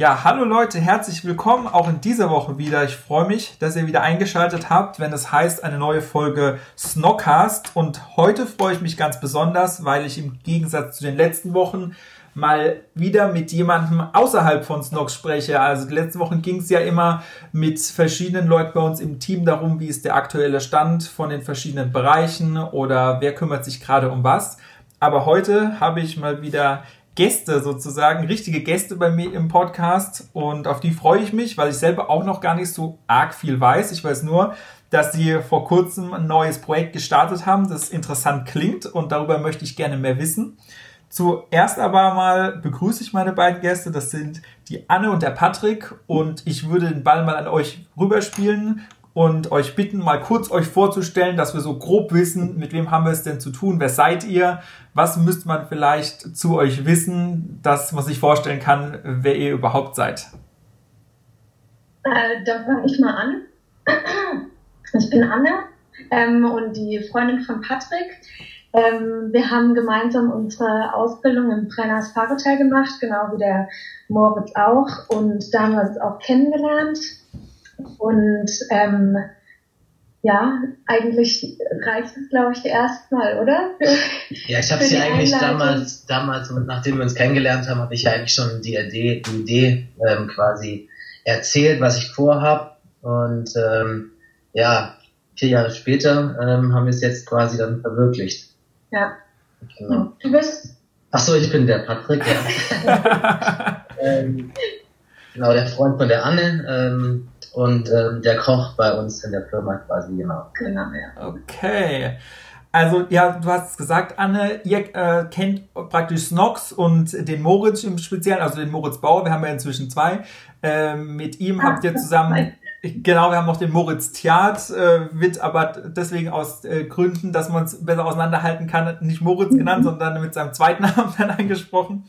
Ja, hallo Leute, herzlich willkommen auch in dieser Woche wieder. Ich freue mich, dass ihr wieder eingeschaltet habt, wenn es heißt eine neue Folge Snockcast. Und heute freue ich mich ganz besonders, weil ich im Gegensatz zu den letzten Wochen mal wieder mit jemandem außerhalb von Snock spreche. Also die letzten Wochen ging es ja immer mit verschiedenen Leuten bei uns im Team darum, wie ist der aktuelle Stand von den verschiedenen Bereichen oder wer kümmert sich gerade um was. Aber heute habe ich mal wieder Gäste sozusagen, richtige Gäste bei mir im Podcast. Und auf die freue ich mich, weil ich selber auch noch gar nicht so arg viel weiß. Ich weiß nur, dass sie vor kurzem ein neues Projekt gestartet haben, das interessant klingt. Und darüber möchte ich gerne mehr wissen. Zuerst aber mal begrüße ich meine beiden Gäste, das sind die Anne und der Patrick. Und ich würde den Ball mal an euch rüberspielen und euch bitten, mal kurz euch vorzustellen, dass wir so grob wissen, mit wem haben wir es denn zu tun, wer seid ihr, was müsste man vielleicht zu euch wissen, dass man sich vorstellen kann, wer ihr überhaupt seid. Äh, da fange ich mal an. Ich bin Anne ähm, und die Freundin von Patrick. Ähm, wir haben gemeinsam unsere Ausbildung im Brenners Fahrhotel gemacht, genau wie der Moritz auch. Und da haben wir uns auch kennengelernt. Und ähm, ja, eigentlich reicht es, glaube ich, erstmal, oder? ja, ich habe sie eigentlich damals, damals, nachdem wir uns kennengelernt haben, habe ich ja eigentlich schon die Idee, die Idee ähm, quasi erzählt, was ich vorhab. Und ähm, ja, vier Jahre später ähm, haben wir es jetzt quasi dann verwirklicht. Ja. Genau. Du bist? Ach so, ich bin der Patrick. Ja. ähm, genau, der Freund von der Anne. Ähm, und ähm, der Koch bei uns in der Firma quasi, genau. Genau, ja. Okay. Also, ja, du hast gesagt, Anne, ihr äh, kennt praktisch Snox und den Moritz im Speziellen, also den Moritz Bauer, wir haben ja inzwischen zwei. Äh, mit ihm habt ihr zusammen, genau, wir haben noch den Moritz Thiat, äh, wird aber deswegen aus äh, Gründen, dass man es besser auseinanderhalten kann, nicht Moritz genannt, mhm. sondern mit seinem zweiten Namen dann angesprochen.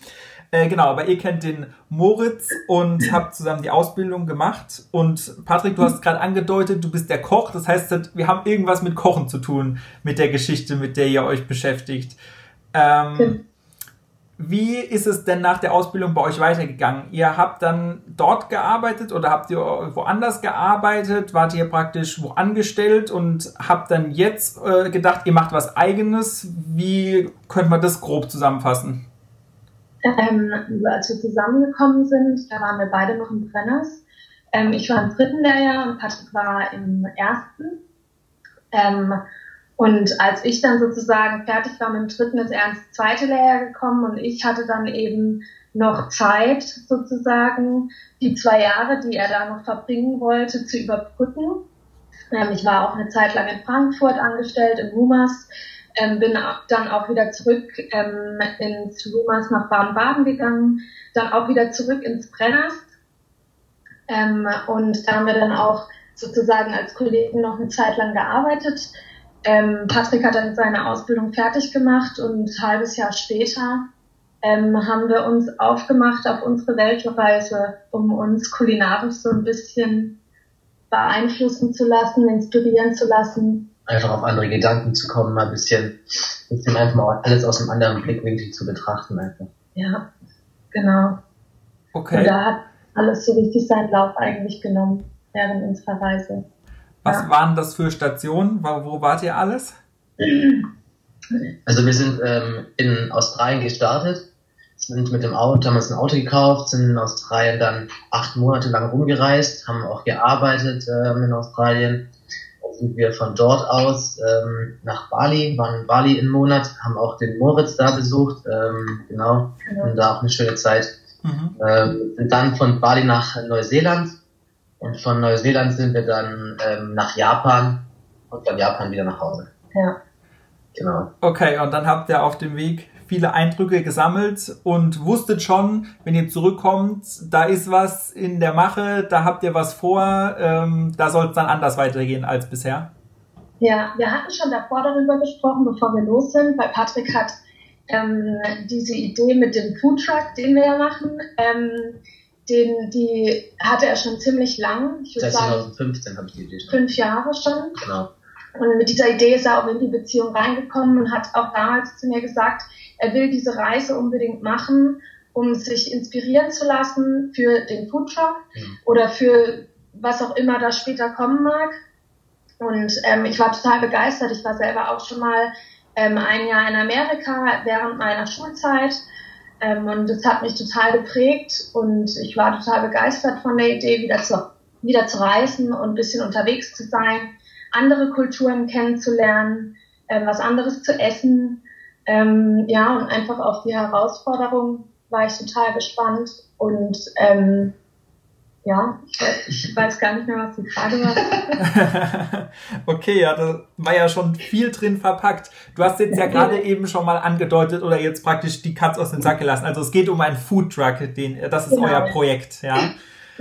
Äh, genau, aber ihr kennt den Moritz und habt zusammen die Ausbildung gemacht. Und Patrick, du hast gerade angedeutet, du bist der Koch. Das heißt, wir haben irgendwas mit Kochen zu tun, mit der Geschichte, mit der ihr euch beschäftigt. Ähm, okay. Wie ist es denn nach der Ausbildung bei euch weitergegangen? Ihr habt dann dort gearbeitet oder habt ihr woanders gearbeitet? Wart ihr praktisch wo angestellt und habt dann jetzt äh, gedacht, ihr macht was eigenes? Wie könnte man das grob zusammenfassen? Ähm, als wir zusammengekommen sind, da waren wir beide noch im Brenners. Ähm, ich war im dritten Lehrjahr und Patrick war im ersten. Ähm, und als ich dann sozusagen fertig war mit dem dritten, ist er ins zweite Lehrjahr gekommen und ich hatte dann eben noch Zeit sozusagen, die zwei Jahre, die er da noch verbringen wollte, zu überbrücken. Ähm, ich war auch eine Zeit lang in Frankfurt angestellt, in Mumas ähm, bin dann auch wieder zurück ähm, ins Rumas nach Baden-Baden gegangen, dann auch wieder zurück ins Brenners. Ähm, und da haben wir dann auch sozusagen als Kollegen noch eine Zeit lang gearbeitet. Ähm, Patrick hat dann seine Ausbildung fertig gemacht und ein halbes Jahr später ähm, haben wir uns aufgemacht auf unsere Weltreise, um uns kulinarisch so ein bisschen beeinflussen zu lassen, inspirieren zu lassen einfach auf andere Gedanken zu kommen, mal ein bisschen, bisschen einfach mal alles aus einem anderen Blickwinkel zu betrachten einfach. Ja, genau. Okay. Und da hat alles so richtig seinen Lauf eigentlich genommen während unserer Reise. Was ja. waren das für Stationen? Wo, wo wart ihr alles? Also wir sind ähm, in Australien gestartet, sind mit dem Auto, haben uns ein Auto gekauft, sind in Australien dann acht Monate lang rumgereist, haben auch gearbeitet ähm, in Australien, sind wir von dort aus ähm, nach Bali, waren in Bali einen Monat, haben auch den Moritz da besucht, ähm, genau, und da auch eine schöne Zeit. Mhm. Ähm, sind dann von Bali nach Neuseeland Und von Neuseeland sind wir dann ähm, nach Japan und von Japan wieder nach Hause. Ja. Genau. Okay, und dann habt ihr auf dem Weg viele Eindrücke gesammelt und wusstet schon, wenn ihr zurückkommt, da ist was in der Mache, da habt ihr was vor, ähm, da soll es dann anders weitergehen als bisher. Ja, wir hatten schon davor darüber gesprochen, bevor wir los sind, weil Patrick hat ähm, diese Idee mit dem Foodtruck, den wir ja machen, ähm, den, die hatte er schon ziemlich lang. Ich würde sagen, 2015 habe ich die Idee schon. Fünf Jahre schon. Genau. Und mit dieser Idee ist er auch in die Beziehung reingekommen und hat auch damals zu mir gesagt, er will diese Reise unbedingt machen, um sich inspirieren zu lassen für den Foodtruck mhm. oder für was auch immer da später kommen mag. Und ähm, ich war total begeistert. Ich war selber auch schon mal ähm, ein Jahr in Amerika während meiner Schulzeit. Ähm, und das hat mich total geprägt und ich war total begeistert von der Idee, wieder zu, wieder zu reisen und ein bisschen unterwegs zu sein, andere Kulturen kennenzulernen, ähm, was anderes zu essen. Ähm, ja, und einfach auf die Herausforderung war ich total gespannt und ähm, ja, ich weiß gar nicht mehr, was die Frage war. okay, ja, da war ja schon viel drin verpackt. Du hast jetzt ja gerade eben schon mal angedeutet oder jetzt praktisch die Katze aus dem Sack gelassen. Also es geht um einen Food Truck, den, das ist genau. euer Projekt, ja.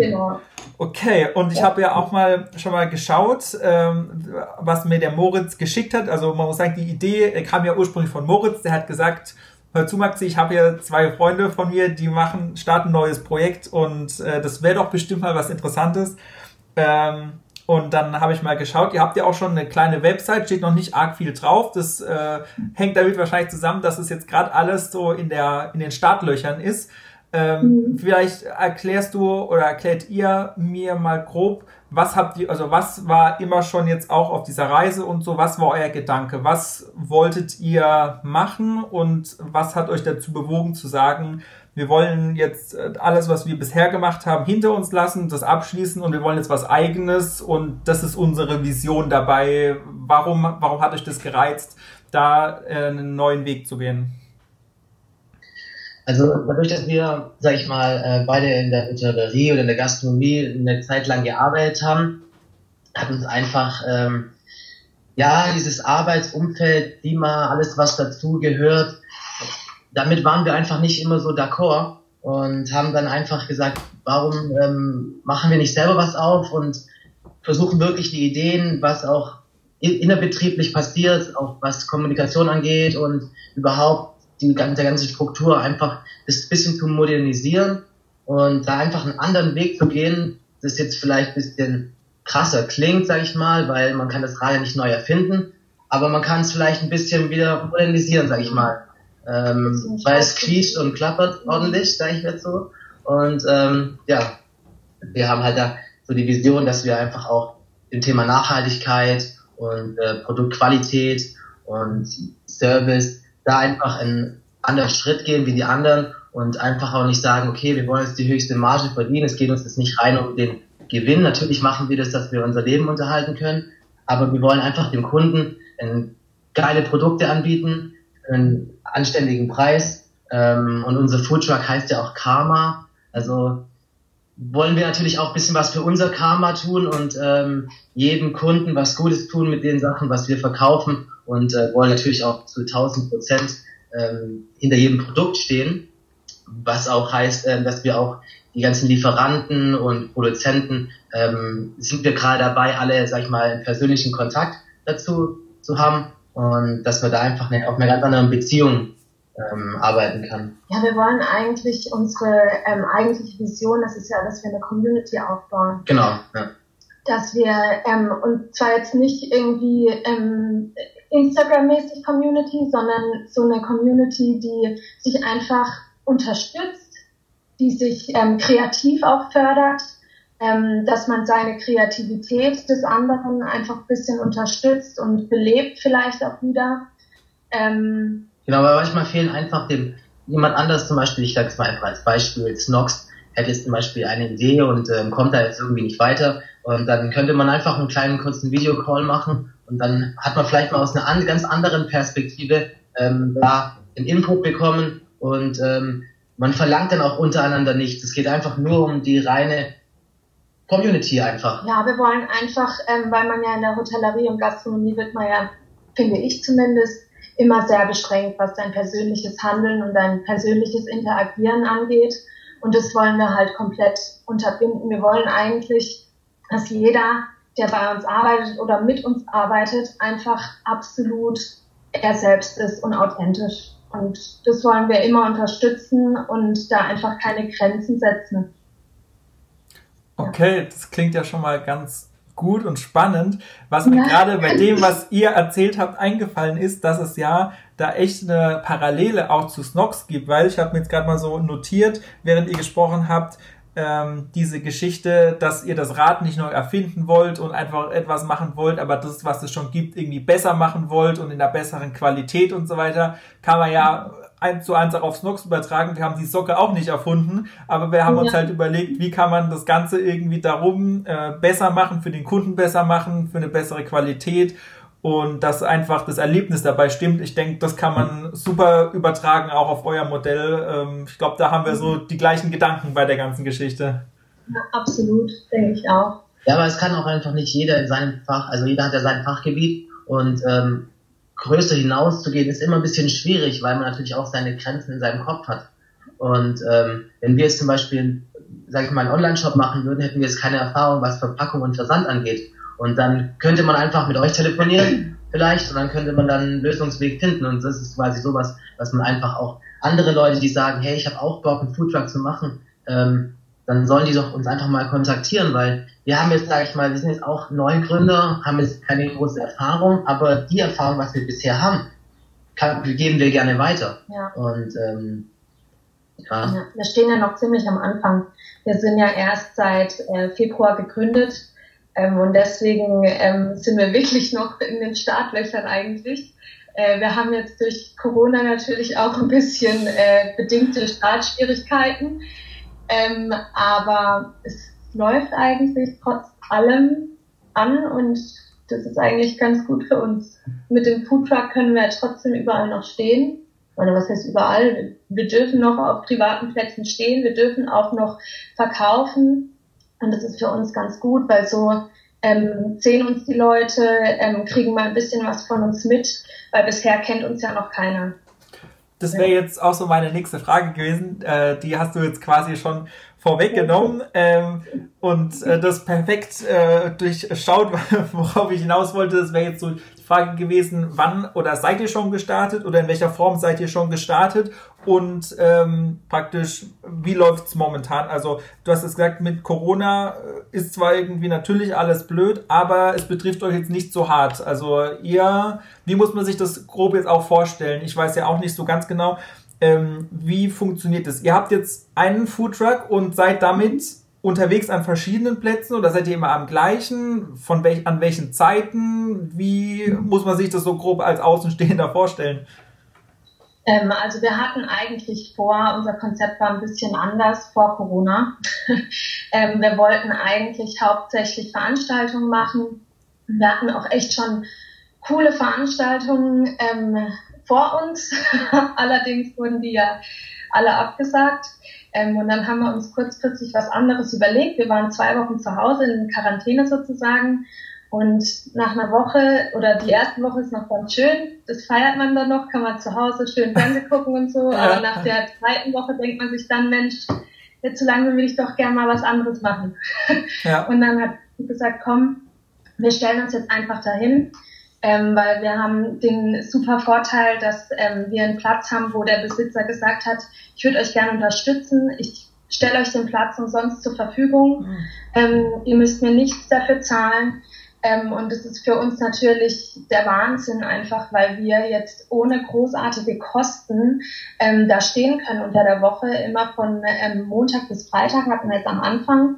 Genau. Okay, und ich habe ja auch mal schon mal geschaut, ähm, was mir der Moritz geschickt hat. Also man muss sagen, die Idee kam ja ursprünglich von Moritz. Der hat gesagt, hör zu Maxi, ich habe hier zwei Freunde von mir, die machen, starten ein neues Projekt und äh, das wäre doch bestimmt mal was Interessantes. Ähm, und dann habe ich mal geschaut, ihr habt ja auch schon eine kleine Website, steht noch nicht arg viel drauf. Das äh, hängt damit wahrscheinlich zusammen, dass es jetzt gerade alles so in, der, in den Startlöchern ist. Ähm, mhm. Vielleicht erklärst du oder erklärt ihr mir mal grob, was habt ihr, also was war immer schon jetzt auch auf dieser Reise und so, was war euer Gedanke? Was wolltet ihr machen und was hat euch dazu bewogen zu sagen, wir wollen jetzt äh, alles, was wir bisher gemacht haben, hinter uns lassen, das abschließen und wir wollen jetzt was eigenes und das ist unsere Vision dabei. Warum, warum hat euch das gereizt, da äh, einen neuen Weg zu gehen? Also dadurch, dass wir, sag ich mal, äh, beide in der Hotellerie oder in der Gastronomie eine Zeit lang gearbeitet haben, hat uns einfach ähm, ja dieses Arbeitsumfeld, Klima, alles was dazu gehört, damit waren wir einfach nicht immer so d'accord und haben dann einfach gesagt, warum ähm, machen wir nicht selber was auf und versuchen wirklich die Ideen, was auch innerbetrieblich passiert, auch was Kommunikation angeht und überhaupt die ganze, ganze Struktur einfach das bisschen zu modernisieren und da einfach einen anderen Weg zu gehen, das jetzt vielleicht ein bisschen krasser klingt, sag ich mal, weil man kann das Rad nicht neu erfinden, aber man kann es vielleicht ein bisschen wieder modernisieren, sag ich mal. Ähm, weil es quietscht und klappert ordentlich, sag ich jetzt so. Und ähm, ja, wir haben halt da so die Vision, dass wir einfach auch im Thema Nachhaltigkeit und äh, Produktqualität und Service da einfach einen anderen Schritt gehen wie die anderen und einfach auch nicht sagen, okay, wir wollen jetzt die höchste Marge verdienen, es geht uns jetzt nicht rein um den Gewinn. Natürlich machen wir das, dass wir unser Leben unterhalten können, aber wir wollen einfach dem Kunden geile Produkte anbieten, einen anständigen Preis. Ähm, und unser Foodtruck heißt ja auch Karma. Also wollen wir natürlich auch ein bisschen was für unser Karma tun und ähm, jedem Kunden was Gutes tun mit den Sachen, was wir verkaufen und äh, wollen natürlich auch zu 1000 Prozent ähm, hinter jedem Produkt stehen, was auch heißt, äh, dass wir auch die ganzen Lieferanten und Produzenten ähm, sind wir gerade dabei, alle, sag ich mal, einen persönlichen Kontakt dazu zu haben und dass wir da einfach eine, auf einer ganz anderen Beziehung ähm, arbeiten kann. Ja, wir wollen eigentlich unsere ähm, eigentliche Vision, das ist ja, dass wir eine Community aufbauen. Genau, ja. Dass wir, ähm, und zwar jetzt nicht irgendwie ähm, Instagram-mäßig Community, sondern so eine Community, die sich einfach unterstützt, die sich ähm, kreativ auch fördert, ähm, dass man seine Kreativität des anderen einfach ein bisschen unterstützt und belebt vielleicht auch wieder. Ähm, genau, aber manchmal fehlen einfach dem jemand anders zum Beispiel, ich sage es mal einfach als Beispiel, Snox hätte jetzt zum Beispiel eine Idee und ähm, kommt da jetzt irgendwie nicht weiter und dann könnte man einfach einen kleinen kurzen Videocall machen und dann hat man vielleicht mal aus einer an, ganz anderen Perspektive ähm, da einen Input bekommen und ähm, man verlangt dann auch untereinander nichts. Es geht einfach nur um die reine Community einfach. Ja, wir wollen einfach, ähm, weil man ja in der Hotellerie und Gastronomie wird man ja, finde ich zumindest, immer sehr beschränkt, was dein persönliches Handeln und dein persönliches Interagieren angeht. Und das wollen wir halt komplett unterbinden. Wir wollen eigentlich, dass jeder, der bei uns arbeitet oder mit uns arbeitet, einfach absolut er selbst ist und authentisch. Und das wollen wir immer unterstützen und da einfach keine Grenzen setzen. Okay, das klingt ja schon mal ganz gut und spannend. Was mir ja. gerade bei dem, was ihr erzählt habt, eingefallen ist, dass es ja da echt eine Parallele auch zu Snox gibt, weil ich habe mir jetzt gerade mal so notiert, während ihr gesprochen habt, ähm, diese Geschichte, dass ihr das Rad nicht neu erfinden wollt und einfach etwas machen wollt, aber das, was es schon gibt, irgendwie besser machen wollt und in einer besseren Qualität und so weiter, kann man ja eins zu eins auch auf Snox übertragen. Wir haben die Socke auch nicht erfunden, aber wir haben ja. uns halt überlegt, wie kann man das Ganze irgendwie darum äh, besser machen, für den Kunden besser machen, für eine bessere Qualität und dass einfach das Erlebnis dabei stimmt. Ich denke, das kann man super übertragen auch auf euer Modell. Ähm, ich glaube, da haben wir so die gleichen Gedanken bei der ganzen Geschichte. Ja, absolut, denke ich auch. Ja, aber es kann auch einfach nicht jeder in seinem Fach, also jeder hat ja sein Fachgebiet und ähm, größer hinauszugehen ist immer ein bisschen schwierig, weil man natürlich auch seine Grenzen in seinem Kopf hat. Und ähm, wenn wir jetzt zum Beispiel, sag ich mal, einen Online-Shop machen würden, hätten wir jetzt keine Erfahrung, was Verpackung und Versand angeht. Und dann könnte man einfach mit euch telefonieren, vielleicht, und dann könnte man dann einen Lösungsweg finden. Und das ist quasi sowas, was man einfach auch andere Leute, die sagen, hey, ich habe auch Bock, einen Foodtruck zu machen, ähm, dann sollen die doch uns einfach mal kontaktieren, weil wir haben jetzt, sage ich mal, wir sind jetzt auch Neugründer, haben jetzt keine große Erfahrung, aber die Erfahrung, was wir bisher haben, kann, geben wir gerne weiter. Ja. Und ähm, ja. ja. Wir stehen ja noch ziemlich am Anfang. Wir sind ja erst seit äh, Februar gegründet ähm, und deswegen ähm, sind wir wirklich noch in den Startlöchern eigentlich. Äh, wir haben jetzt durch Corona natürlich auch ein bisschen äh, bedingte Startschwierigkeiten, ähm, aber es läuft eigentlich trotz allem an und das ist eigentlich ganz gut für uns. Mit dem Foodtruck können wir trotzdem überall noch stehen. Oder was heißt überall? Wir dürfen noch auf privaten Plätzen stehen, wir dürfen auch noch verkaufen. Und das ist für uns ganz gut, weil so ähm, sehen uns die Leute, ähm, kriegen mal ein bisschen was von uns mit, weil bisher kennt uns ja noch keiner. Das wäre jetzt auch so meine nächste Frage gewesen. Äh, die hast du jetzt quasi schon vorweggenommen ähm, und äh, das perfekt äh, durchschaut, worauf ich hinaus wollte. Das wäre jetzt so die Frage gewesen, wann oder seid ihr schon gestartet oder in welcher Form seid ihr schon gestartet und ähm, praktisch, wie läuft's momentan? Also du hast es gesagt, mit Corona äh, ist zwar irgendwie natürlich alles blöd, aber es betrifft euch jetzt nicht so hart. Also ihr, wie muss man sich das grob jetzt auch vorstellen? Ich weiß ja auch nicht so ganz genau, ähm, wie funktioniert das? Ihr habt jetzt einen Foodtruck und seid damit unterwegs an verschiedenen Plätzen oder seid ihr immer am gleichen? Von welch, an welchen Zeiten? Wie muss man sich das so grob als Außenstehender vorstellen? Ähm, also wir hatten eigentlich vor, unser Konzept war ein bisschen anders vor Corona. ähm, wir wollten eigentlich hauptsächlich Veranstaltungen machen. Wir hatten auch echt schon coole Veranstaltungen ähm, vor uns. Allerdings wurden die ja alle abgesagt. Ähm, und dann haben wir uns kurzfristig was anderes überlegt. Wir waren zwei Wochen zu Hause in Quarantäne sozusagen und nach einer Woche oder die erste Woche ist noch ganz schön, das feiert man dann noch, kann man zu Hause schön Fernsehen gucken und so. Aber nach der zweiten Woche denkt man sich dann, Mensch, jetzt so langsam will ich doch gerne mal was anderes machen. Ja. Und dann hat sie gesagt, komm, wir stellen uns jetzt einfach dahin, ähm, weil wir haben den super Vorteil, dass ähm, wir einen Platz haben, wo der Besitzer gesagt hat, ich würde euch gerne unterstützen, ich stelle euch den Platz umsonst zur Verfügung, mhm. ähm, ihr müsst mir nichts dafür zahlen. Ähm, und es ist für uns natürlich der Wahnsinn einfach, weil wir jetzt ohne großartige Kosten ähm, da stehen können unter der Woche, immer von ähm, Montag bis Freitag hatten wir jetzt am Anfang.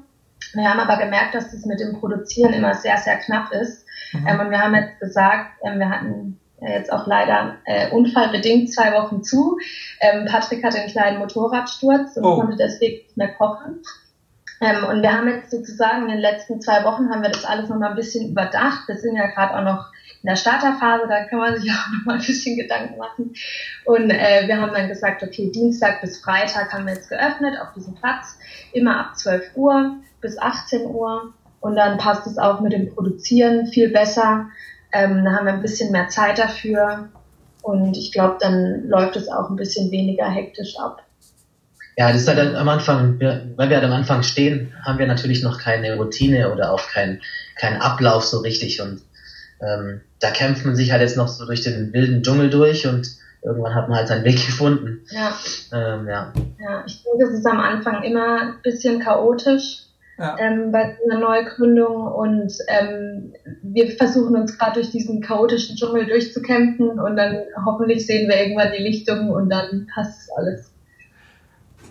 Wir haben aber gemerkt, dass das mit dem Produzieren immer sehr, sehr knapp ist. Mhm. Ähm, und wir haben jetzt gesagt, ähm, wir hatten jetzt auch leider äh, unfallbedingt zwei Wochen zu. Ähm, Patrick hatte einen kleinen Motorradsturz und oh. konnte deswegen nicht mehr kochen. Ähm, und wir haben jetzt sozusagen in den letzten zwei Wochen haben wir das alles nochmal ein bisschen überdacht. Wir sind ja gerade auch noch in der Starterphase, da kann man sich auch nochmal ein bisschen Gedanken machen. Und äh, wir haben dann gesagt, okay, Dienstag bis Freitag haben wir jetzt geöffnet auf diesem Platz, immer ab 12 Uhr. bis 18 Uhr und dann passt es auch mit dem Produzieren viel besser. Ähm, da haben wir ein bisschen mehr Zeit dafür und ich glaube, dann läuft es auch ein bisschen weniger hektisch ab. Ja, das ist halt am Anfang, weil wir halt am Anfang stehen, haben wir natürlich noch keine Routine oder auch keinen kein Ablauf so richtig und ähm, da kämpft man sich halt jetzt noch so durch den wilden Dschungel durch und irgendwann hat man halt seinen Weg gefunden. Ja. Ähm, ja. ja, ich denke, es ist am Anfang immer ein bisschen chaotisch ja. ähm, bei einer Neugründung und ähm, wir versuchen uns gerade durch diesen chaotischen Dschungel durchzukämpfen und dann hoffentlich sehen wir irgendwann die Lichtung und dann passt alles.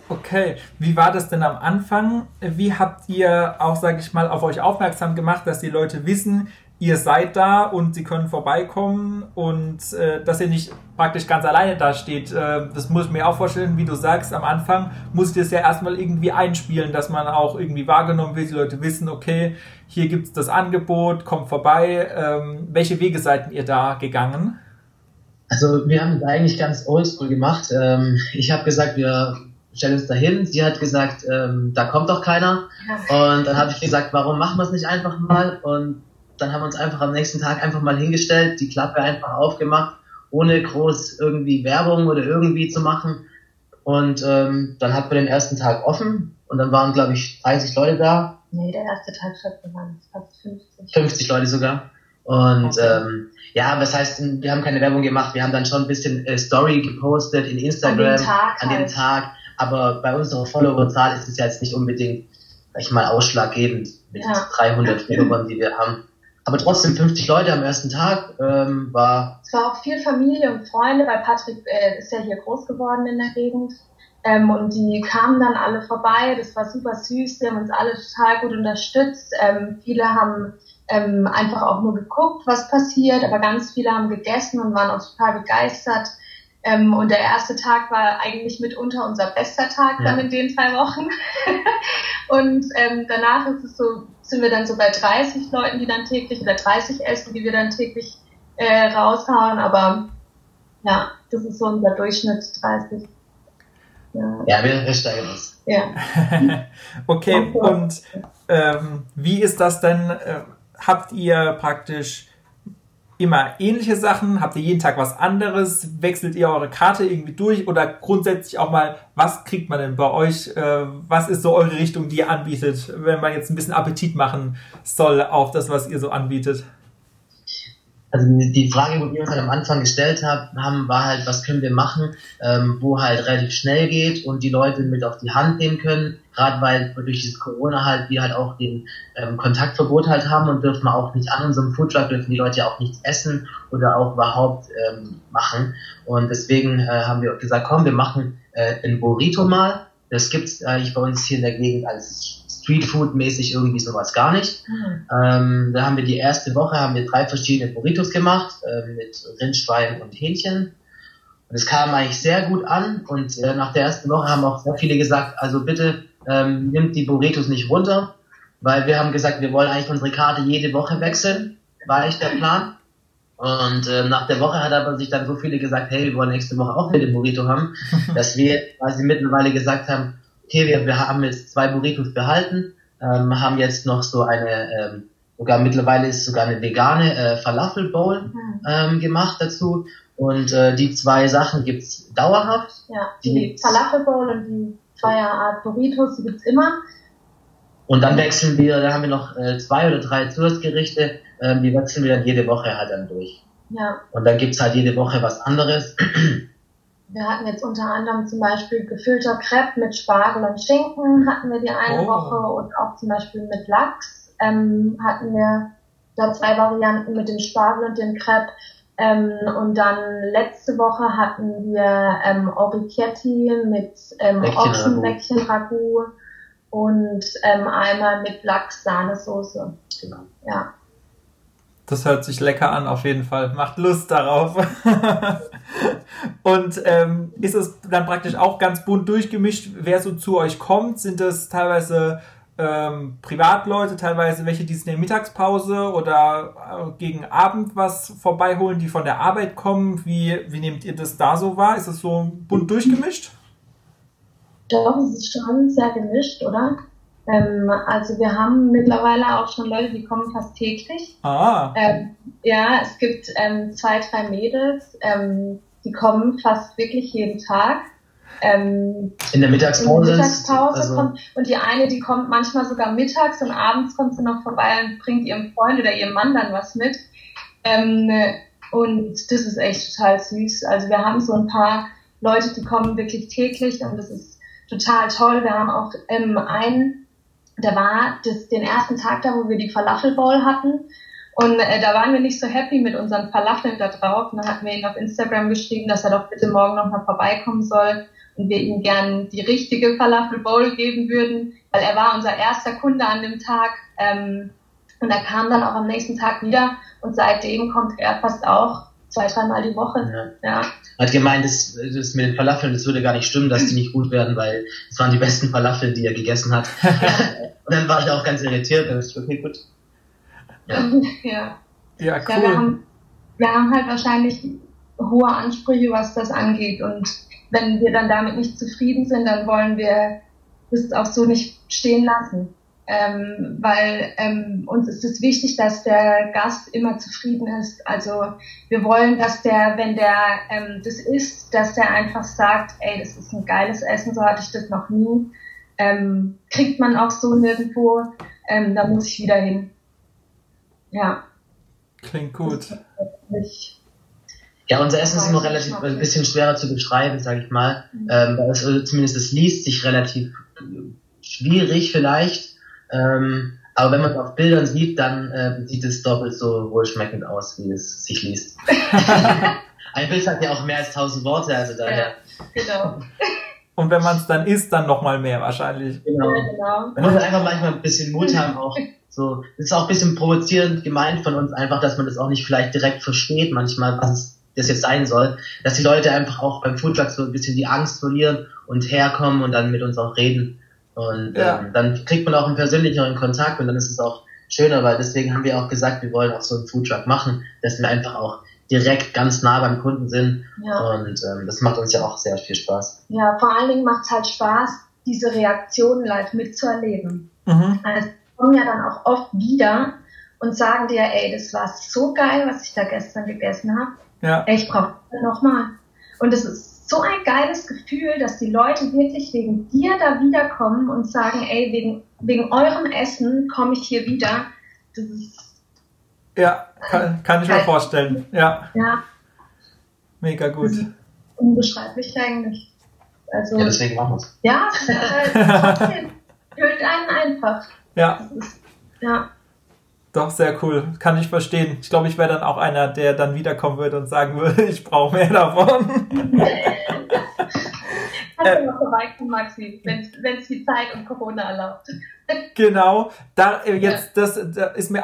Okay, wie war das denn am Anfang? Wie habt ihr auch, sage ich mal, auf euch aufmerksam gemacht, dass die Leute wissen, ihr seid da und sie können vorbeikommen und äh, dass ihr nicht praktisch ganz alleine da steht. Äh, das muss ich mir auch vorstellen, wie du sagst, am Anfang musst ihr es ja erstmal irgendwie einspielen, dass man auch irgendwie wahrgenommen wird, die Leute wissen, okay, hier gibt es das Angebot, kommt vorbei. Ähm, welche Wege seid ihr da gegangen? Also wir haben es eigentlich ganz oldschool gemacht. Ähm, ich habe gesagt, wir stellen uns dahin. Sie hat gesagt, ähm, da kommt doch keiner. Und dann habe ich gesagt, warum machen wir es nicht einfach mal? Und dann haben wir uns einfach am nächsten Tag einfach mal hingestellt, die Klappe einfach aufgemacht, ohne groß irgendwie Werbung oder irgendwie zu machen. Und ähm, dann hatten wir den ersten Tag offen und dann waren, glaube ich, 30 Leute da. Nee, der erste Tag waren fast 50. 50 Leute sogar. Und okay. ähm, ja, das heißt, wir haben keine Werbung gemacht, wir haben dann schon ein bisschen äh, Story gepostet in Instagram an, Tag, an dem halt. Tag. Aber bei unserer Followerzahl ist es ja jetzt nicht unbedingt, sag ich mal, ausschlaggebend mit ja. 300 Followern, die wir haben. Aber trotzdem 50 Leute am ersten Tag ähm, war. Es war auch viel Familie und Freunde, weil Patrick äh, ist ja hier groß geworden in der Gegend. Ähm, und die kamen dann alle vorbei. Das war super süß. Die haben uns alle total gut unterstützt. Ähm, viele haben ähm, einfach auch nur geguckt, was passiert, aber ganz viele haben gegessen und waren auch total begeistert. Ähm, und der erste Tag war eigentlich mitunter unser bester Tag ja. dann in den zwei Wochen. und ähm, danach ist es so sind wir dann so bei 30 Leuten, die dann täglich oder 30 essen, die wir dann täglich äh, raushauen. Aber ja, das ist so unser Durchschnitt 30. Ja, ja wir, steigern uns. Ja. okay, und ähm, wie ist das denn? Äh, habt ihr praktisch immer ähnliche Sachen? Habt ihr jeden Tag was anderes? Wechselt ihr eure Karte irgendwie durch? Oder grundsätzlich auch mal, was kriegt man denn bei euch? Äh, was ist so eure Richtung, die ihr anbietet, wenn man jetzt ein bisschen Appetit machen soll auf das, was ihr so anbietet? Also die Frage, die wir uns halt am Anfang gestellt haben, war halt, was können wir machen, ähm, wo halt relativ schnell geht und die Leute mit auf die Hand nehmen können, gerade weil durch dieses Corona halt wir halt auch den ähm, Kontaktverbot halt haben und dürfen auch nicht an unserem Foodtruck, dürfen die Leute ja auch nichts essen oder auch überhaupt ähm, machen. Und deswegen äh, haben wir gesagt, komm, wir machen äh, ein Burrito mal, das gibt's eigentlich bei uns hier in der Gegend als Streetfood-mäßig irgendwie sowas gar nicht. Mhm. Ähm, da haben wir die erste Woche haben wir drei verschiedene Burritos gemacht äh, mit Rindschwein und Hähnchen. Und es kam eigentlich sehr gut an und äh, nach der ersten Woche haben auch sehr viele gesagt, also bitte ähm, nimmt die Burritos nicht runter, weil wir haben gesagt, wir wollen eigentlich unsere Karte jede Woche wechseln, war eigentlich der Plan. Und äh, nach der Woche hat aber sich dann so viele gesagt, hey, wir wollen nächste Woche auch wieder den Burrito haben, dass wir quasi mittlerweile gesagt haben, okay, wir, wir haben jetzt zwei Burritos behalten, ähm, haben jetzt noch so eine, ähm, sogar mittlerweile ist sogar eine vegane äh, Falafel Bowl mhm. ähm, gemacht dazu. Und äh, die zwei Sachen gibt's dauerhaft. Ja, die, die Falafel Bowl und die Art Burritos, die gibt's immer. Und dann wechseln wir, da haben wir noch äh, zwei oder drei Zusatzgerichte, ähm, die wechseln wir dann jede Woche halt dann durch. Ja. Und dann gibt's halt jede Woche was anderes. Wir hatten jetzt unter anderem zum Beispiel gefüllter Crepe mit Spargel und Schinken hatten wir die eine oh. Woche und auch zum Beispiel mit Lachs ähm, hatten wir da zwei Varianten mit dem Spargel und dem Crepe. Ähm, und dann letzte Woche hatten wir ähm, Oricchietti mit ähm, Ochsenbäckchen-Ragout und ähm, einmal mit Lachs-Sahnesoße. Genau. Ja. Das hört sich lecker an, auf jeden Fall. Macht Lust darauf. Und ähm, ist es dann praktisch auch ganz bunt durchgemischt, wer so zu euch kommt? Sind das teilweise ähm, Privatleute, teilweise welche, die in der Mittagspause oder äh, gegen Abend was vorbeiholen, die von der Arbeit kommen? Wie, wie nehmt ihr das da so wahr? Ist es so bunt durchgemischt? Doch, es ist schon sehr gemischt, oder? Ähm, also wir haben mittlerweile auch schon Leute, die kommen fast täglich. Ah. Ähm, ja, es gibt ähm, zwei, drei Mädels, ähm, die kommen fast wirklich jeden Tag. Ähm, in der Mittagspause. in der Mittagspause also, kommt, und die eine, die kommt manchmal sogar mittags und abends kommt sie noch vorbei und bringt ihrem Freund oder ihrem Mann dann was mit. Ähm, und das ist echt total süß. Also wir haben so ein paar Leute, die kommen wirklich täglich und das ist total toll. Wir haben auch ähm, einen, der war das, den ersten Tag da, wo wir die Falafel Bowl hatten. Und äh, da waren wir nicht so happy mit unseren Falafeln da drauf. Und dann hatten wir ihn auf Instagram geschrieben, dass er doch bitte morgen nochmal vorbeikommen soll und wir ihm gern die richtige Falafel Bowl geben würden, weil er war unser erster Kunde an dem Tag. Ähm, und er kam dann auch am nächsten Tag wieder und seitdem kommt er fast auch zwei, dreimal die Woche. Ja. ja. Hat gemeint, das, das mit den Falafeln, das würde gar nicht stimmen, dass die nicht gut werden, weil es waren die besten Falafel, die er gegessen hat. und dann war ich auch ganz irritiert. Dann ist okay, gut. Ja. ja. Ja, cool. Ja, wir, haben, wir haben halt wahrscheinlich hohe Ansprüche, was das angeht. Und wenn wir dann damit nicht zufrieden sind, dann wollen wir das auch so nicht stehen lassen ähm, weil ähm, uns ist es wichtig, dass der Gast immer zufrieden ist. Also wir wollen, dass der, wenn der ähm, das isst, dass der einfach sagt, ey, das ist ein geiles Essen, so hatte ich das noch nie. Ähm, kriegt man auch so nirgendwo, ähm, da muss ich wieder hin. Ja. Klingt gut. Ja, unser Essen ist immer relativ ein bisschen schwerer zu beschreiben, sage ich mal. Mhm. Ähm, also zumindest es liest sich relativ schwierig vielleicht. Ähm, aber wenn man es auf Bildern sieht, dann äh, sieht es doppelt so wohlschmeckend aus, wie es sich liest. Ein Bild sagt ja auch mehr als tausend Worte, also daher. Ja, genau. Und wenn man es dann isst, dann nochmal mehr wahrscheinlich. Genau. Ja, genau. Man muss einfach manchmal ein bisschen Mut haben auch. So, das ist auch ein bisschen provozierend gemeint von uns einfach, dass man das auch nicht vielleicht direkt versteht manchmal, was es das jetzt sein soll, dass die Leute einfach auch beim Foodtruck so ein bisschen die Angst verlieren und herkommen und dann mit uns auch reden. Und ja. ähm, dann kriegt man auch einen persönlicheren Kontakt und dann ist es auch schöner, weil deswegen haben wir auch gesagt, wir wollen auch so einen Foodtruck machen, dass wir einfach auch direkt ganz nah beim Kunden sind. Ja. Und ähm, das macht uns ja auch sehr viel Spaß. Ja, vor allen Dingen macht es halt Spaß, diese Reaktionen live mitzuerleben. Mhm. Also kommen ja dann auch oft wieder und sagen dir, ey, das war so geil, was ich da gestern gegessen habe. Ja. Ey, ich brauche nochmal. Und das ist so ein geiles Gefühl, dass die Leute wirklich wegen dir da wiederkommen und sagen, ey, wegen, wegen eurem Essen komme ich hier wieder. Das ist ja, kann, kann ich mir vorstellen. Ja. ja. Mega gut. Unbeschreiblich eigentlich. Also, ja, deswegen machen wir es. Ja, trotzdem. Hört einen einfach. Ja. Ist, ja. Doch, sehr cool. Kann ich verstehen. Ich glaube, ich wäre dann auch einer, der dann wiederkommen würde und sagen würde, ich brauche mehr davon. Kannst du noch vorbeikommen, Maxi, wenn es die Zeit und Corona erlaubt. Genau, da äh, jetzt das, das ist mir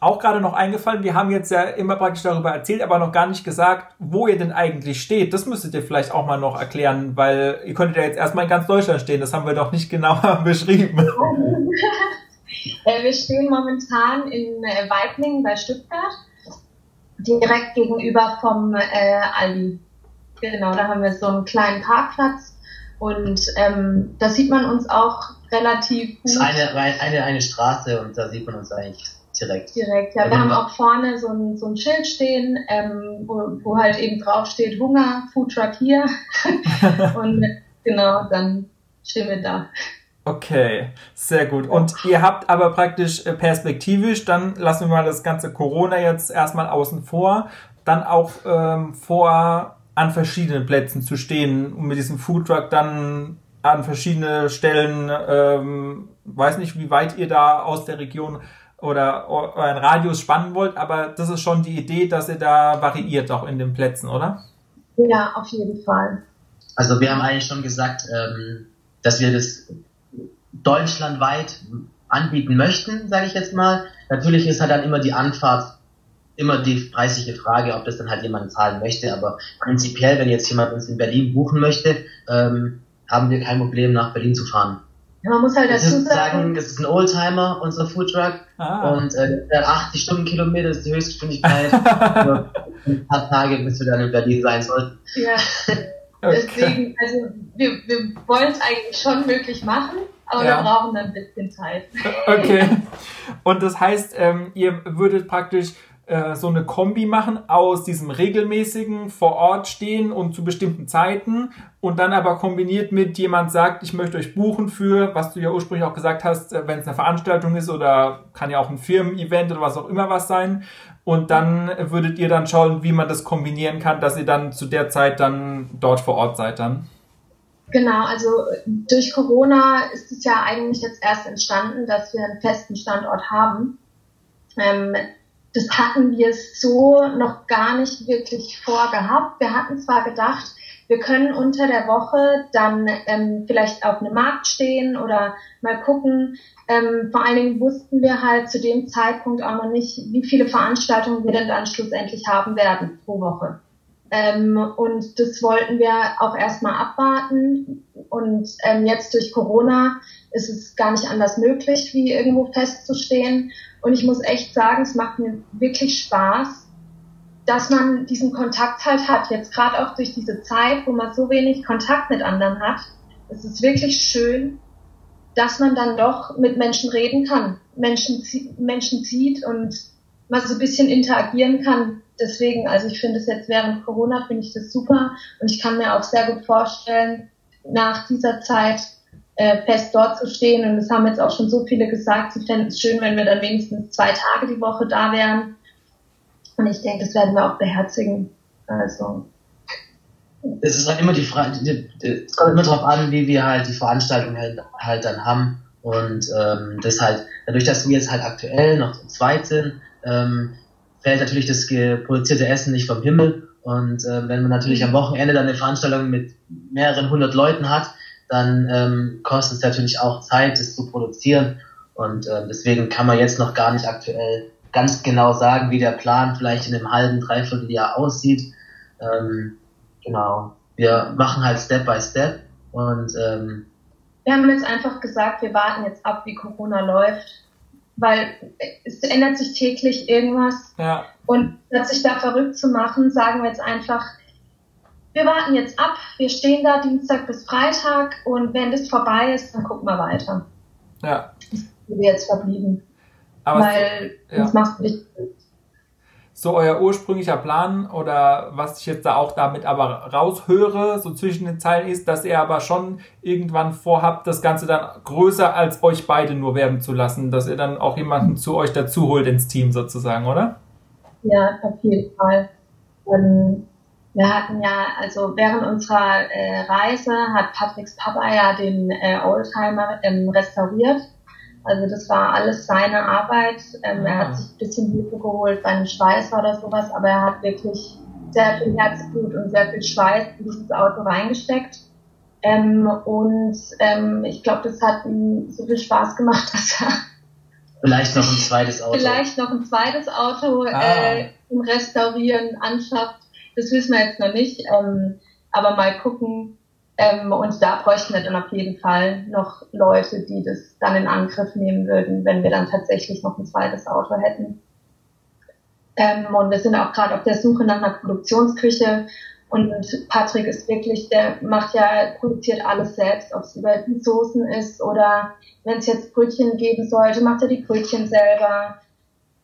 auch gerade noch eingefallen. Wir haben jetzt ja immer praktisch darüber erzählt, aber noch gar nicht gesagt, wo ihr denn eigentlich steht. Das müsstet ihr vielleicht auch mal noch erklären, weil ihr könntet ja jetzt erstmal in ganz Deutschland stehen. Das haben wir doch nicht genauer beschrieben. Äh, wir stehen momentan in äh, Weiblingen bei Stuttgart, direkt gegenüber vom äh, Aldi. Genau, da haben wir so einen kleinen Parkplatz und ähm, da sieht man uns auch relativ gut. Das ist eine, eine, eine Straße und da sieht man uns eigentlich direkt. Direkt, ja. Wir haben auch vorne so ein, so ein Schild stehen, ähm, wo, wo halt eben drauf steht Hunger, Foodtruck hier. und genau, dann stehen wir da. Okay, sehr gut. Und ihr habt aber praktisch äh, perspektivisch, dann lassen wir mal das ganze Corona jetzt erstmal außen vor, dann auch ähm, vor, an verschiedenen Plätzen zu stehen und mit diesem Foodtruck dann an verschiedene Stellen, ähm, weiß nicht, wie weit ihr da aus der Region oder euren Radius spannen wollt, aber das ist schon die Idee, dass ihr da variiert auch in den Plätzen, oder? Ja, auf jeden Fall. Also wir haben eigentlich schon gesagt, ähm, dass wir das deutschlandweit anbieten möchten, sage ich jetzt mal. Natürlich ist halt dann immer die Anfahrt immer die preisliche Frage, ob das dann halt jemand zahlen möchte. Aber prinzipiell, wenn jetzt jemand uns in Berlin buchen möchte, ähm, haben wir kein Problem, nach Berlin zu fahren. Ja, man muss halt dazu sagen, sagen, das ist ein Oldtimer, unser Foodtruck. Ah. Und äh, 80 Stundenkilometer ist die Höchstgeschwindigkeit. Für ein paar Tage, bis wir dann in Berlin sein sollten. Ja. Okay. Deswegen, also wir, wir wollen es eigentlich schon möglich machen. Aber ja. wir brauchen ein bisschen Zeit. Okay. Und das heißt, ähm, ihr würdet praktisch äh, so eine Kombi machen aus diesem regelmäßigen vor Ort stehen und zu bestimmten Zeiten und dann aber kombiniert mit jemand sagt, ich möchte euch buchen für, was du ja ursprünglich auch gesagt hast, äh, wenn es eine Veranstaltung ist oder kann ja auch ein Firmen-Event oder was auch immer was sein. Und dann würdet ihr dann schauen, wie man das kombinieren kann, dass ihr dann zu der Zeit dann dort vor Ort seid dann. Genau, also durch Corona ist es ja eigentlich jetzt erst entstanden, dass wir einen festen Standort haben. Ähm, das hatten wir so noch gar nicht wirklich vorgehabt. Wir hatten zwar gedacht, wir können unter der Woche dann ähm, vielleicht auf einem Markt stehen oder mal gucken. Ähm, vor allen Dingen wussten wir halt zu dem Zeitpunkt auch noch nicht, wie viele Veranstaltungen wir denn dann schlussendlich haben werden pro Woche. Ähm, und das wollten wir auch erstmal abwarten. Und ähm, jetzt durch Corona ist es gar nicht anders möglich, wie irgendwo festzustehen. Und ich muss echt sagen, es macht mir wirklich Spaß, dass man diesen Kontakt halt hat. Jetzt gerade auch durch diese Zeit, wo man so wenig Kontakt mit anderen hat. Es ist wirklich schön, dass man dann doch mit Menschen reden kann, Menschen, Menschen sieht und mal so ein bisschen interagieren kann. Deswegen, also ich finde es jetzt während Corona, finde ich das super und ich kann mir auch sehr gut vorstellen, nach dieser Zeit äh, fest dort zu stehen. Und es haben jetzt auch schon so viele gesagt, sie fänden es schön, wenn wir dann wenigstens zwei Tage die Woche da wären. Und ich denke, das werden wir auch beherzigen. Also. Es ist halt immer die Frage, es kommt immer darauf an, wie wir halt die Veranstaltung halt, halt dann haben. Und ähm, das halt, dadurch, dass wir jetzt halt aktuell noch zu zweit sind, ähm, fällt natürlich das produzierte Essen nicht vom Himmel. Und äh, wenn man natürlich am Wochenende dann eine Veranstaltung mit mehreren hundert Leuten hat, dann ähm, kostet es natürlich auch Zeit, das zu produzieren. Und äh, deswegen kann man jetzt noch gar nicht aktuell ganz genau sagen, wie der Plan vielleicht in einem halben, dreiviertel Jahr aussieht. Ähm, genau. Wir machen halt Step by Step und ähm, wir haben jetzt einfach gesagt, wir warten jetzt ab, wie Corona läuft, weil es ändert sich täglich irgendwas. Ja. Und statt sich da verrückt zu machen, sagen wir jetzt einfach, wir warten jetzt ab, wir stehen da Dienstag bis Freitag und wenn das vorbei ist, dann gucken wir weiter. Ja. Wie wir jetzt verblieben. Aber Weil so, ja. das macht nicht so euer ursprünglicher Plan oder was ich jetzt da auch damit aber raushöre, so zwischen den Zeilen ist, dass ihr aber schon irgendwann vorhabt, das Ganze dann größer als euch beide nur werden zu lassen, dass ihr dann auch jemanden zu euch dazu holt ins Team sozusagen, oder? Ja, auf jeden Fall. Und wir hatten ja, also während unserer äh, Reise hat Patricks Papa ja den äh, Oldtimer ähm, restauriert. Also das war alles seine Arbeit. Ähm, er hat ah. sich ein bisschen Hilfe geholt bei einem Schweißer oder sowas, aber er hat wirklich sehr viel Herzblut und sehr viel Schweiß in dieses Auto reingesteckt. Ähm, und ähm, ich glaube, das hat ihm so viel Spaß gemacht, dass er vielleicht noch ein zweites Auto vielleicht noch ein zweites Auto ah. äh, Restaurieren anschafft das wissen wir jetzt noch nicht, ähm, aber mal gucken. Ähm, und da bräuchten wir dann auf jeden Fall noch Leute, die das dann in Angriff nehmen würden, wenn wir dann tatsächlich noch ein zweites Auto hätten. Ähm, und wir sind auch gerade auf der Suche nach einer Produktionsküche. Und Patrick ist wirklich, der macht ja, produziert alles selbst, ob es über Soßen ist oder wenn es jetzt Brötchen geben sollte, macht er die Brötchen selber.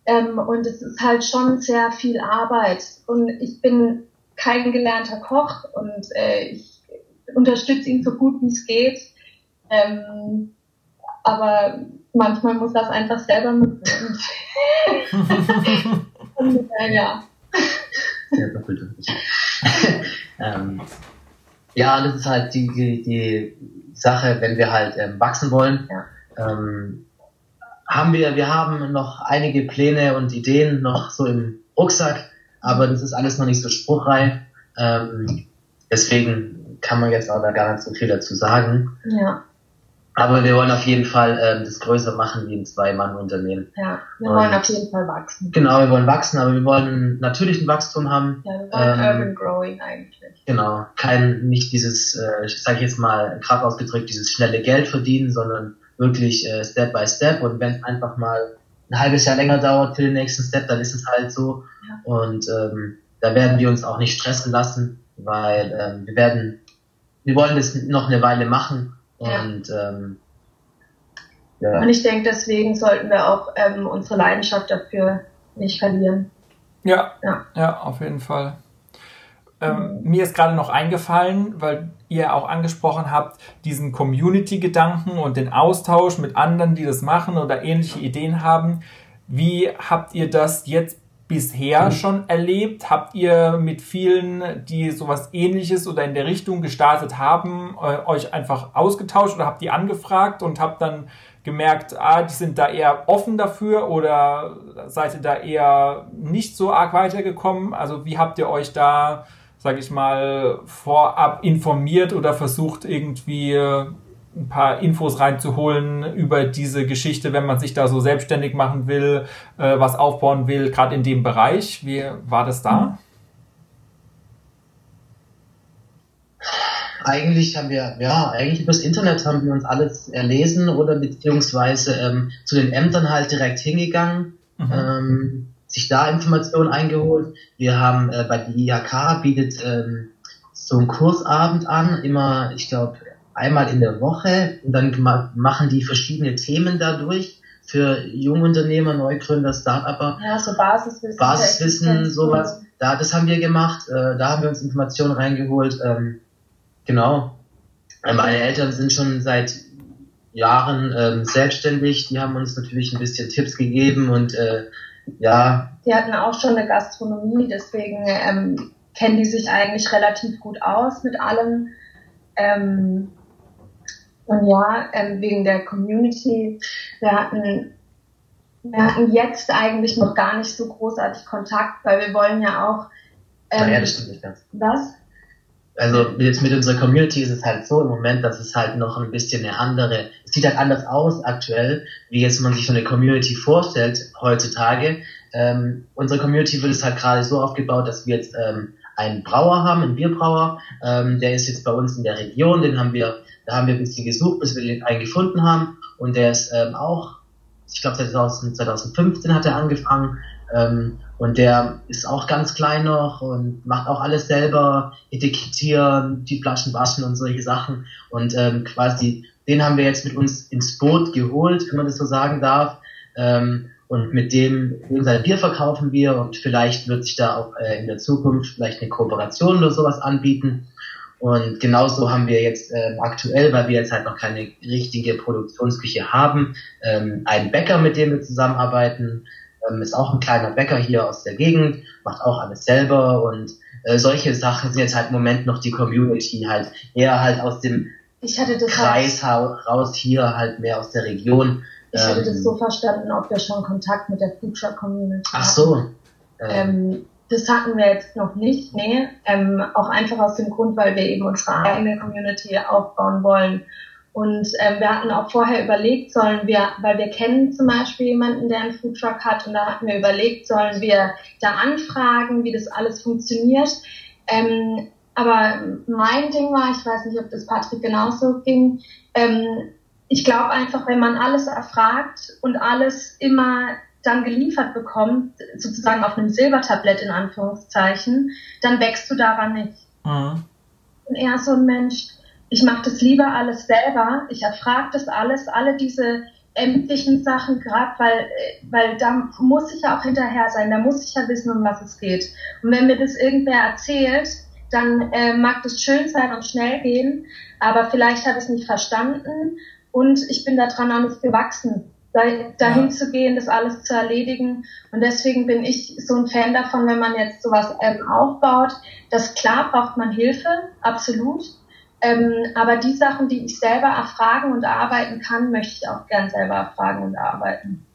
Ähm, und es ist halt schon sehr viel Arbeit. Und ich bin kein gelernter Koch und äh, ich unterstütze ihn so gut wie es geht. Ähm, aber manchmal muss das einfach selber mit. und, äh, ja. Doppelt. ähm, ja, das ist halt die, die, die Sache, wenn wir halt ähm, wachsen wollen. Ja. Ähm, haben wir, wir haben noch einige Pläne und Ideen noch so im Rucksack, aber das ist alles noch nicht so spruchreif. Ähm, deswegen kann man jetzt auch da gar nicht so viel dazu sagen. Ja. Aber wir wollen auf jeden Fall ähm, das größer machen wie ein Zwei-Mann-Unternehmen. Ja, wir wollen auf jeden Fall wachsen. Genau, wir wollen wachsen, aber wir wollen natürlich ein Wachstum haben. Ja, wir wollen ähm, Urban Growing eigentlich. Genau, kein, nicht dieses, äh, sage ich jetzt mal krass ausgedrückt, dieses schnelle Geld verdienen, sondern wirklich äh, Step by Step und wenn es einfach mal ein halbes Jahr länger dauert für den nächsten Step, dann ist es halt so. Ja. Und ähm, da werden wir uns auch nicht stressen lassen, weil ähm, wir werden, wir wollen das noch eine Weile machen und ja. ähm, Ja. Und ich denke, deswegen sollten wir auch ähm, unsere Leidenschaft dafür nicht verlieren. Ja, ja, ja auf jeden Fall. Ähm, mir ist gerade noch eingefallen, weil ihr auch angesprochen habt, diesen Community-Gedanken und den Austausch mit anderen, die das machen oder ähnliche Ideen haben. Wie habt ihr das jetzt bisher mhm. schon erlebt? Habt ihr mit vielen, die sowas ähnliches oder in der Richtung gestartet haben, euch einfach ausgetauscht oder habt ihr angefragt und habt dann gemerkt, ah, die sind da eher offen dafür oder seid ihr da eher nicht so arg weitergekommen? Also wie habt ihr euch da, sag ich mal, vorab informiert oder versucht irgendwie ein paar Infos reinzuholen über diese Geschichte, wenn man sich da so selbstständig machen will, äh, was aufbauen will, gerade in dem Bereich. Wie war das da? Eigentlich haben wir, ja, eigentlich übers Internet haben wir uns alles erlesen oder beziehungsweise ähm, zu den Ämtern halt direkt hingegangen, mhm. ähm, sich da Informationen eingeholt. Wir haben äh, bei der IHK bietet ähm, so einen Kursabend an, immer, ich glaube, einmal in der Woche und dann machen die verschiedene Themen dadurch für Jungunternehmer, Neugründer, Startupper. Ja, so Basiswissen. Basiswissen, sowas. Da, das haben wir gemacht, äh, da haben wir uns Informationen reingeholt. Ähm, genau. Äh, meine Eltern sind schon seit Jahren ähm, selbstständig, die haben uns natürlich ein bisschen Tipps gegeben und äh, ja. Die hatten auch schon eine Gastronomie, deswegen ähm, kennen die sich eigentlich relativ gut aus mit allem. Ähm, und ja, ähm, wegen der Community. Wir hatten, wir hatten jetzt eigentlich noch gar nicht so großartig Kontakt, weil wir wollen ja auch. Ähm, naja, das stimmt nicht ganz. Was? Also jetzt mit unserer Community ist es halt so im Moment, dass es halt noch ein bisschen eine andere, es sieht halt anders aus aktuell, wie jetzt man sich so eine Community vorstellt heutzutage. Ähm, unsere Community wird es halt gerade so aufgebaut, dass wir jetzt ähm, einen Brauer haben, einen Bierbrauer, ähm, der ist jetzt bei uns in der Region, den haben wir da haben wir ein bisschen gesucht, bis wir einen gefunden haben. Und der ist ähm, auch, ich glaube 2015 hat er angefangen. Ähm, und der ist auch ganz klein noch und macht auch alles selber, etikettieren, die Flaschen waschen und solche Sachen. Und ähm, quasi, den haben wir jetzt mit uns ins Boot geholt, wenn man das so sagen darf. Ähm, und mit dem, sein Bier verkaufen wir und vielleicht wird sich da auch äh, in der Zukunft vielleicht eine Kooperation oder sowas anbieten. Und genauso haben wir jetzt ähm, aktuell, weil wir jetzt halt noch keine richtige Produktionsküche haben, ähm, einen Bäcker, mit dem wir zusammenarbeiten. Ähm, ist auch ein kleiner Bäcker hier aus der Gegend, macht auch alles selber und äh, solche Sachen sind jetzt halt im Moment noch die Community halt eher halt aus dem Kreis halt, raus hier halt mehr aus der Region. Ich hätte das ähm, so verstanden, ob wir schon Kontakt mit der Future Community Ach so. Ähm, das hatten wir jetzt noch nicht, nee. Ähm, auch einfach aus dem Grund, weil wir eben unsere eigene Community aufbauen wollen. Und ähm, wir hatten auch vorher überlegt, sollen wir, weil wir kennen zum Beispiel jemanden, der einen Foodtruck hat, und da hatten wir überlegt, sollen wir da anfragen, wie das alles funktioniert. Ähm, aber mein Ding war, ich weiß nicht, ob das Patrick genauso ging, ähm, ich glaube einfach, wenn man alles erfragt und alles immer dann geliefert bekommt, sozusagen auf einem Silbertablett in Anführungszeichen, dann wächst du daran nicht. Mhm. Und eher so ein Mensch, ich mache das lieber alles selber, ich erfrage das alles, alle diese ämtlichen Sachen, gerade weil, weil da muss ich ja auch hinterher sein, da muss ich ja wissen, um was es geht. Und wenn mir das irgendwer erzählt, dann äh, mag das schön sein und schnell gehen, aber vielleicht habe ich es nicht verstanden und ich bin daran auch nicht gewachsen dahin ja. zu gehen, das alles zu erledigen. Und deswegen bin ich so ein Fan davon, wenn man jetzt sowas ähm, aufbaut, dass klar braucht man Hilfe, absolut. Ähm, aber die Sachen, die ich selber erfragen und erarbeiten kann, möchte ich auch gern selber erfragen und erarbeiten.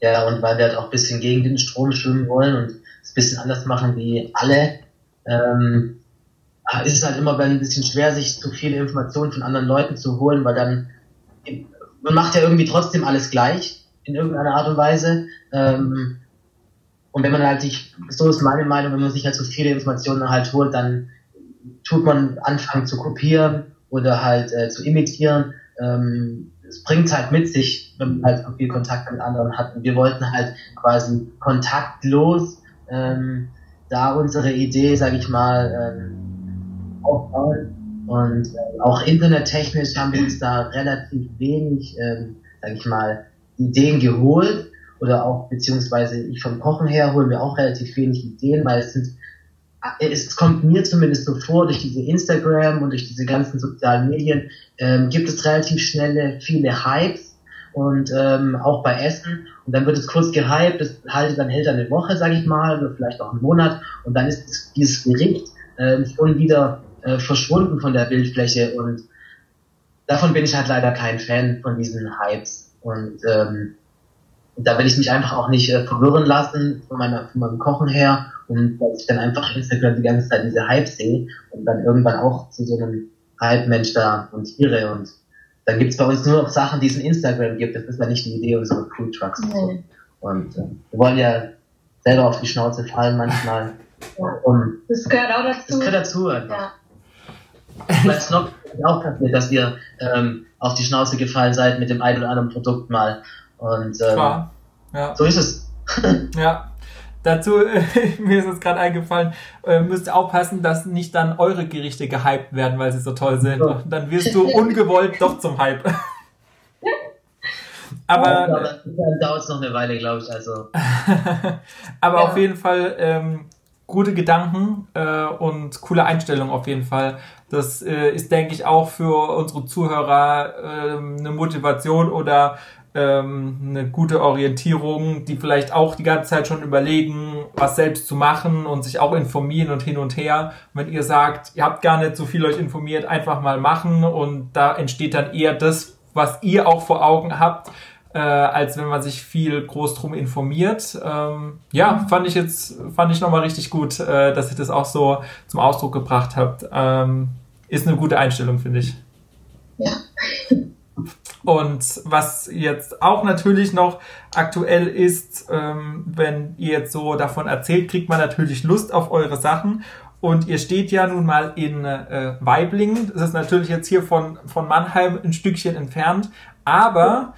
Ja, und weil wir halt auch ein bisschen gegen den Strom schwimmen wollen und es ein bisschen anders machen wie alle, ähm, ist es halt immer ein bisschen schwer, sich zu viele Informationen von anderen Leuten zu holen, weil dann man macht ja irgendwie trotzdem alles gleich in irgendeiner Art und Weise. Ähm, und wenn man halt sich, so ist meine Meinung, wenn man sich halt so viele Informationen halt holt, dann tut man anfangen zu kopieren oder halt äh, zu imitieren. Ähm, es bringt halt mit sich, wenn man halt so viel Kontakt mit anderen hat. Und wir wollten halt quasi kontaktlos ähm, da unsere Idee, sag ich mal, ähm, aufbauen und äh, auch internettechnisch haben wir uns da relativ wenig ähm, sage ich mal, Ideen geholt. Oder auch beziehungsweise ich vom Kochen her hole mir auch relativ wenig Ideen, weil es sind es kommt mir zumindest so vor, durch diese Instagram und durch diese ganzen sozialen Medien ähm, gibt es relativ schnelle viele Hypes und ähm, auch bei Essen. Und dann wird es kurz gehypt, das haltet dann hält eine Woche, sage ich mal, oder vielleicht auch einen Monat. Und dann ist es, dieses Gericht äh, schon wieder äh, verschwunden von der Bildfläche und davon bin ich halt leider kein Fan von diesen Hypes und ähm, da will ich mich einfach auch nicht äh, verwirren lassen von, meiner, von meinem Kochen her und dass ich dann einfach Instagram die ganze Zeit diese Hypes sehe und dann irgendwann auch zu so einem Hype-Mensch da montiere und dann gibt's bei uns nur noch Sachen, die es in Instagram gibt. Das ist ja nicht die Idee unserer Food Trucks. Nee. Und äh, wir wollen ja selber auf die Schnauze fallen manchmal. Ja. Und das gehört auch dazu. Das gehört dazu einfach. Ja. Bei Snob auch passiert, dass ihr ähm, auf die Schnauze gefallen seid mit dem einen oder anderen Produkt mal. Und ähm, ja. so ist es. ja. Dazu, mir ist es gerade eingefallen, äh, müsst ihr aufpassen, dass nicht dann eure Gerichte gehypt werden, weil sie so toll sind. Ja. Dann wirst du ungewollt doch zum Hype. Aber ja, dann dauert es noch eine Weile, glaube ich. Also. aber ja. auf jeden Fall ähm, gute Gedanken äh, und coole Einstellung auf jeden Fall. Das äh, ist, denke ich, auch für unsere Zuhörer äh, eine Motivation oder ähm, eine gute Orientierung, die vielleicht auch die ganze Zeit schon überlegen, was selbst zu machen und sich auch informieren und hin und her. wenn ihr sagt, ihr habt gar nicht so viel euch informiert, einfach mal machen und da entsteht dann eher das, was ihr auch vor Augen habt, äh, als wenn man sich viel groß drum informiert. Ähm, ja, fand ich jetzt, fand ich nochmal richtig gut, äh, dass ihr das auch so zum Ausdruck gebracht habt. Ähm, ist eine gute Einstellung, finde ich. Ja. Und was jetzt auch natürlich noch aktuell ist, ähm, wenn ihr jetzt so davon erzählt, kriegt man natürlich Lust auf eure Sachen. Und ihr steht ja nun mal in äh, Weiblingen. Das ist natürlich jetzt hier von, von Mannheim ein Stückchen entfernt. Aber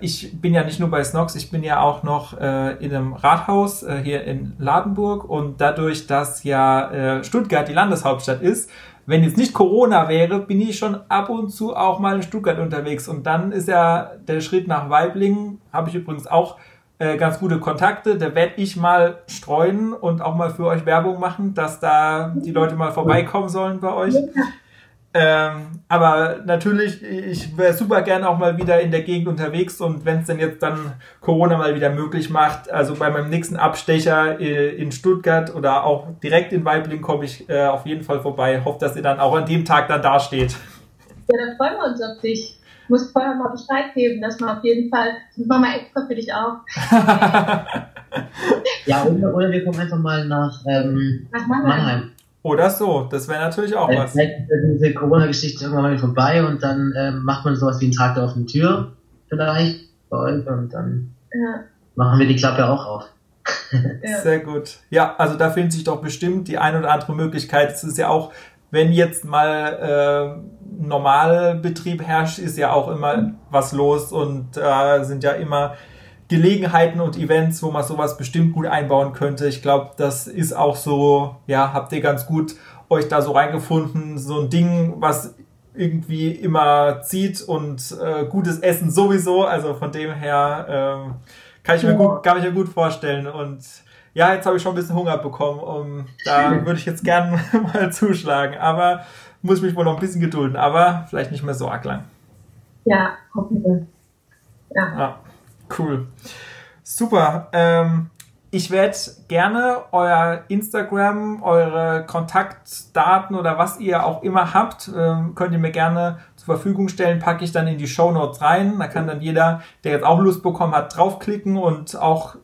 ich bin ja nicht nur bei Snox, ich bin ja auch noch äh, in einem Rathaus äh, hier in Ladenburg. Und dadurch, dass ja äh, Stuttgart die Landeshauptstadt ist, wenn jetzt nicht Corona wäre, bin ich schon ab und zu auch mal in Stuttgart unterwegs. Und dann ist ja der Schritt nach Weiblingen, habe ich übrigens auch äh, ganz gute Kontakte. Da werde ich mal streuen und auch mal für euch Werbung machen, dass da die Leute mal vorbeikommen sollen bei euch. Ähm, aber natürlich, ich wäre super gerne auch mal wieder in der Gegend unterwegs und wenn es denn jetzt dann Corona mal wieder möglich macht, also bei meinem nächsten Abstecher äh, in Stuttgart oder auch direkt in Weibling komme ich äh, auf jeden Fall vorbei. Hoffe, dass ihr dann auch an dem Tag dann dasteht. Ja, dann freuen wir uns auf dich. Du musst vorher mal Bescheid geben, dass wir auf jeden Fall, das machen wir extra für dich auch. ja, oder, oder wir kommen einfach mal nach, ähm, nach Mannheim. Mannheim. Oder so, das wäre natürlich auch was. Vielleicht ist diese Corona-Geschichte irgendwann mal vorbei und dann ähm, macht man sowas wie einen Tag der offenen Tür vielleicht bei euch und dann ja. machen wir die Klappe auch auf. ja. Sehr gut. Ja, also da findet sich doch bestimmt die ein oder andere Möglichkeit. Es ist ja auch, wenn jetzt mal äh, Normalbetrieb herrscht, ist ja auch immer mhm. was los und äh, sind ja immer Gelegenheiten und Events, wo man sowas bestimmt gut einbauen könnte. Ich glaube, das ist auch so, ja, habt ihr ganz gut euch da so reingefunden. So ein Ding, was irgendwie immer zieht und äh, gutes Essen sowieso. Also von dem her ähm, kann, ich mir gut, kann ich mir gut vorstellen. Und ja, jetzt habe ich schon ein bisschen Hunger bekommen. Um, da würde ich jetzt gern mal zuschlagen. Aber muss mich wohl noch ein bisschen gedulden. Aber vielleicht nicht mehr so arg lang. Ja, hoffen wir. Ja. ja. Cool. Super. Ähm, ich werde gerne euer Instagram, eure Kontaktdaten oder was ihr auch immer habt, ähm, könnt ihr mir gerne zur Verfügung stellen, packe ich dann in die Show Notes rein. Da kann dann jeder, der jetzt auch Lust bekommen hat, draufklicken und auch,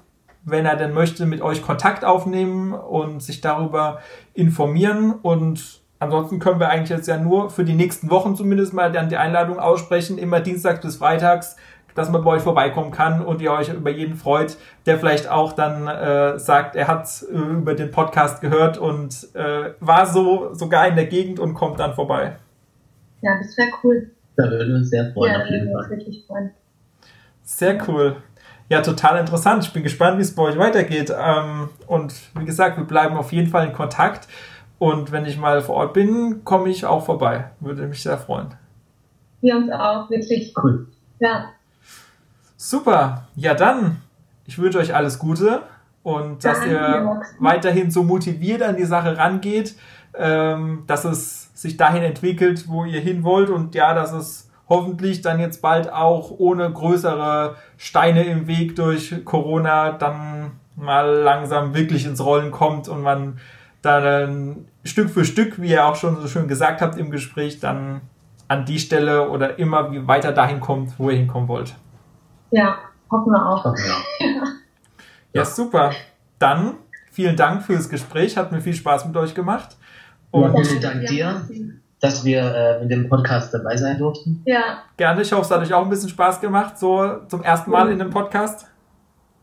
wenn er denn möchte, mit euch Kontakt aufnehmen und sich darüber informieren. Und ansonsten können wir eigentlich jetzt ja nur für die nächsten Wochen zumindest mal dann die Einladung aussprechen, immer Dienstags bis Freitags dass man bei euch vorbeikommen kann und ihr euch über jeden freut, der vielleicht auch dann äh, sagt, er hat äh, über den Podcast gehört und äh, war so sogar in der Gegend und kommt dann vorbei. Ja, das wäre cool. Da würden wir uns sehr freuen. Ja, auf jeden Fall. wirklich freuen. Sehr cool. Ja, total interessant. Ich bin gespannt, wie es bei euch weitergeht. Ähm, und wie gesagt, wir bleiben auf jeden Fall in Kontakt. Und wenn ich mal vor Ort bin, komme ich auch vorbei. Würde mich sehr freuen. Wir uns auch, wirklich. Cool. Ja. Super. Ja, dann, ich wünsche euch alles Gute und dass Danke, ihr weiterhin so motiviert an die Sache rangeht, ähm, dass es sich dahin entwickelt, wo ihr hin wollt und ja, dass es hoffentlich dann jetzt bald auch ohne größere Steine im Weg durch Corona dann mal langsam wirklich ins Rollen kommt und man dann Stück für Stück, wie ihr auch schon so schön gesagt habt im Gespräch, dann an die Stelle oder immer wie weiter dahin kommt, wo ihr hinkommen wollt. Ja, hoffen wir auch. Ja. Ja, super. Dann vielen Dank fürs Gespräch, hat mir viel Spaß mit euch gemacht. Und Ja. Vielen Dank dir. dass wir äh, in dem Podcast dabei sein durften. Ja, gerne, ich hoffe, es hat euch auch ein bisschen Spaß gemacht, so zum ersten Mal in einem Podcast.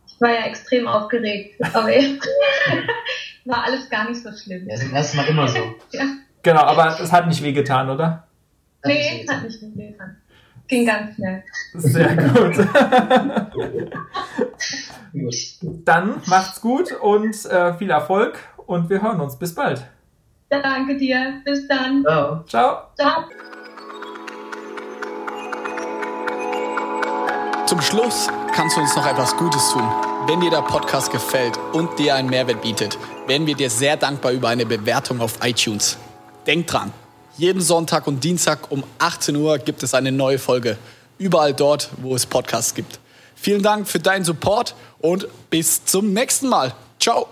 ich war ja extrem aufgeregt, aber war alles gar nicht so schlimm. Ja, das ist das erste Mal immer so. Ja. Genau, aber es hat nicht wehgetan, oder? Nee, hat nicht getan. Ging ganz schnell. Sehr gut. Dann macht's gut und äh, viel Erfolg und wir hören uns. Bis bald. Danke dir. Bis dann. Ciao. Ciao. Ciao. Zum Schluss kannst du uns noch etwas Gutes tun. Wenn dir der Podcast gefällt und dir einen Mehrwert bietet, wären wir dir sehr dankbar über eine Bewertung auf iTunes. Denk dran, jeden Sonntag und Dienstag um 18 Uhr gibt es eine neue Folge. Überall dort, wo es Podcasts gibt. Vielen Dank für deinen Support und bis zum nächsten Mal. Ciao.